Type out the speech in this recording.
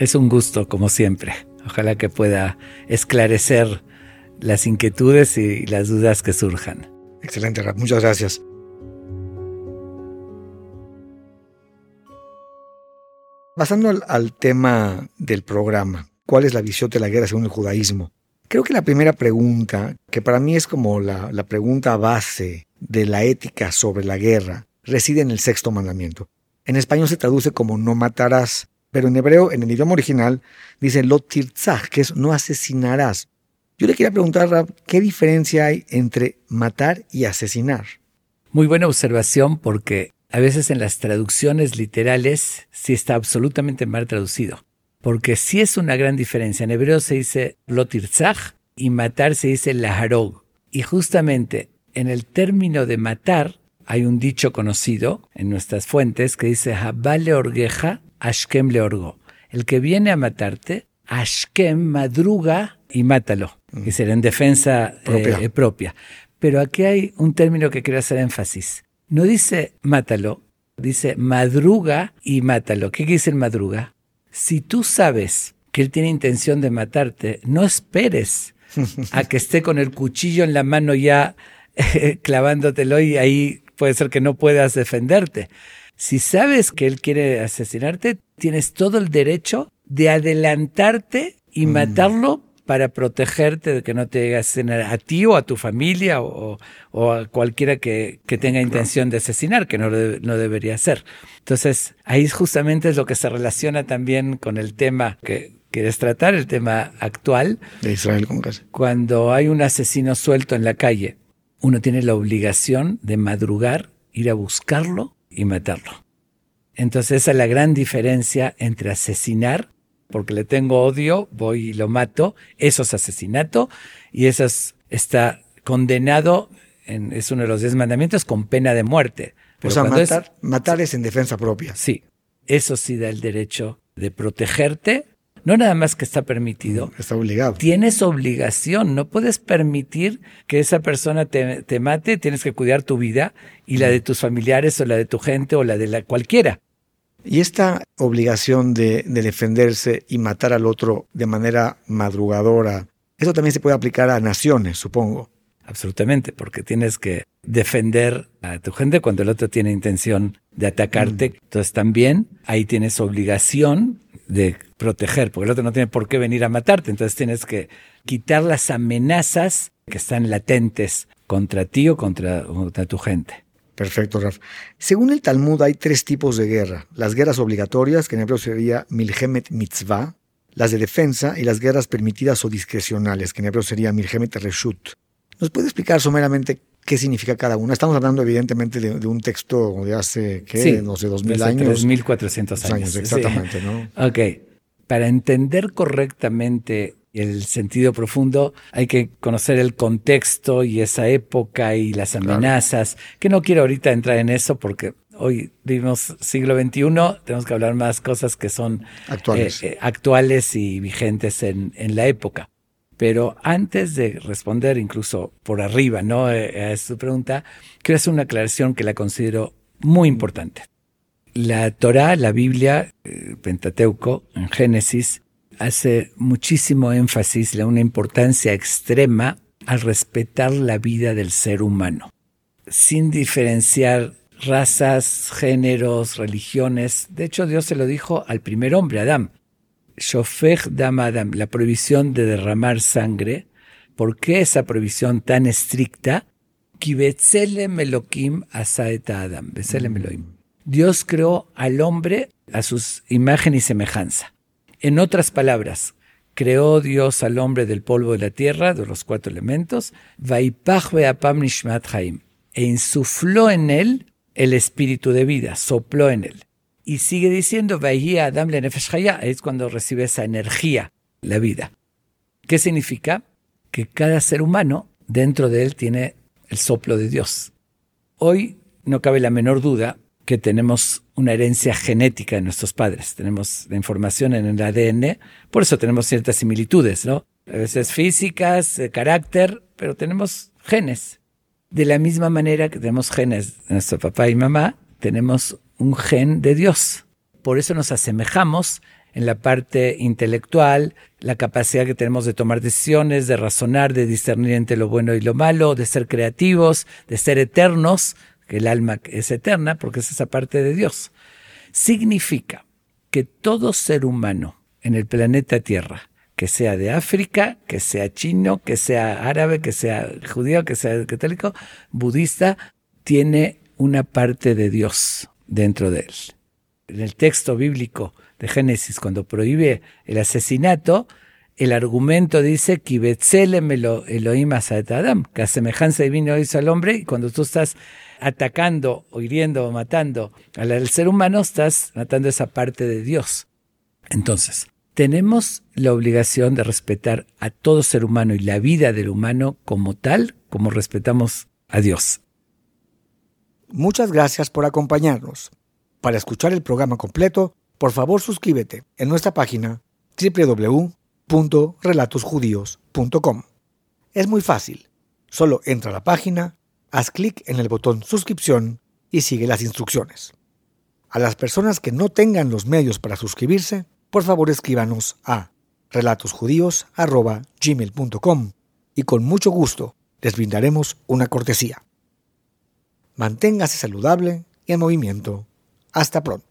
Es un gusto, como siempre. Ojalá que pueda esclarecer las inquietudes y las dudas que surjan. Excelente, Rap. Muchas gracias. Pasando al, tema del programa, ¿cuál es la visión de la guerra según el judaísmo? Creo que la primera pregunta, que para mí es como la, la pregunta base de la ética sobre la guerra, reside en el sexto mandamiento. En español se traduce como no matarás, pero en hebreo, en el idioma original, dice lo tirzach, que es no asesinarás. Yo le quería preguntar, ¿qué diferencia hay entre matar y asesinar? Muy buena observación porque a veces en las traducciones literales sí está absolutamente mal traducido. Porque sí es una gran diferencia. En hebreo se dice lo tirzach y matar se dice laharog. Y justamente en el término de matar hay un dicho conocido en nuestras fuentes que dice Habale orgeja Ashkem le orgó. El que viene a matarte, Ashkem madruga y mátalo. Mm. Y será en defensa eh, propia. Pero aquí hay un término que quiero hacer énfasis. No dice mátalo, dice madruga y mátalo. ¿Qué quiere decir madruga? Si tú sabes que él tiene intención de matarte, no esperes a que esté con el cuchillo en la mano ya clavándotelo y ahí puede ser que no puedas defenderte. Si sabes que él quiere asesinarte, tienes todo el derecho de adelantarte y mm. matarlo para protegerte de que no te llegue a ti o a tu familia o, a cualquiera que, tenga intención de asesinar, que no, no debería ser. Entonces, ahí justamente es lo que se relaciona también con el tema que quieres tratar, el tema actual. De Israel con Cuando hay un asesino suelto en la calle, uno tiene la obligación de madrugar, ir a buscarlo y matarlo. Entonces esa es la gran diferencia entre asesinar, porque le tengo odio, voy y lo mato, eso es asesinato, y eso está condenado, en, es uno de los diez mandamientos, con pena de muerte. o sea, matar, matar es en defensa propia. Sí, eso sí da el derecho de protegerte no nada más que está permitido. Mm, está obligado. Tienes obligación. No puedes permitir que esa persona te, mate. Tienes que cuidar tu vida y la de tus familiares o la de tu gente o la de la cualquiera. Y esta obligación de, de defenderse y matar al otro de manera madrugadora, eso también se puede aplicar a naciones, supongo. Absolutamente, porque tienes que defender a tu gente cuando el otro tiene intención de atacarte. Mm. Entonces también ahí tienes obligación de proteger, porque el otro no tiene por qué venir a matarte. Entonces tienes que quitar las amenazas que están latentes contra ti o contra, tu gente. Perfecto, Raf. Según el Talmud hay tres tipos de guerra. Las guerras obligatorias, que en hebreo sería milhemet mitzvah, las de defensa y las guerras permitidas o discrecionales, que en hebreo sería milhemet reshut. ¿Nos puede explicar someramente qué significa cada una? Estamos hablando evidentemente de, un texto de hace, ¿qué? no sé, dos mil años. 3.400 años. años. Exactamente, ¿no? Ok. Para entender correctamente el sentido profundo, hay que conocer el contexto y esa época y las amenazas, que no quiero ahorita entrar en eso porque hoy vivimos siglo XXI, tenemos que hablar más cosas que son actuales, eh, eh, actuales y vigentes en, en la época. Pero antes de responder incluso por arriba ¿no? Eh, a esta pregunta, quiero hacer una aclaración que la considero muy importante. La Torá, la Biblia, el Pentateuco, en Génesis, hace muchísimo énfasis, le da una importancia extrema al respetar la vida del ser humano, sin diferenciar razas, géneros, religiones. De hecho, Dios se lo dijo al primer hombre, Adán. Shofech dam Adam, la prohibición de derramar sangre. ¿Por qué esa prohibición tan estricta? Adam. Elohim. Dios creó al hombre a su imagen y semejanza. En otras palabras, creó Dios al hombre del polvo de la tierra, de los cuatro elementos, e insufló en él el espíritu de vida, sopló en él. Y sigue diciendo, Adam es cuando recibe esa energía, la vida. ¿Qué significa? Que cada ser humano dentro de él tiene el soplo de Dios. Hoy no cabe la menor duda que tenemos una herencia genética de nuestros padres. Tenemos la información en el ADN, por eso tenemos ciertas similitudes, ¿no? A veces físicas, de carácter, pero tenemos genes. De la misma manera que tenemos genes de nuestro papá y mamá, tenemos un gen de Dios. Por eso nos asemejamos en la parte intelectual, la capacidad que tenemos de tomar decisiones, de razonar, de discernir entre lo bueno y lo malo, de ser creativos, de ser eternos, que el alma es eterna, porque es esa parte de Dios. Significa que todo ser humano en el planeta Tierra, que sea de África, que sea chino, que sea árabe, que sea judío, que sea católico, budista, tiene una parte de Dios dentro de él. En el texto bíblico de Génesis, cuando prohíbe el asesinato, el argumento dice que Elohim Adam, que a semejanza divina hizo al hombre, y cuando tú estás atacando o hiriendo o matando al ser humano, estás matando esa parte de Dios. Entonces, tenemos la obligación de respetar a todo ser humano y la vida del humano como tal, como respetamos a Dios. Muchas gracias por acompañarnos. Para escuchar el programa completo, por favor suscríbete en nuestra página www.relatosjudíos.com. Es muy fácil. Solo entra a la página, haz clic en el botón suscripción y sigue las instrucciones. A las personas que no tengan los medios para suscribirse, por favor escríbanos a relatosjudíos.gmail.com y con mucho gusto les brindaremos una cortesía. Manténgase saludable y en movimiento. Hasta pronto.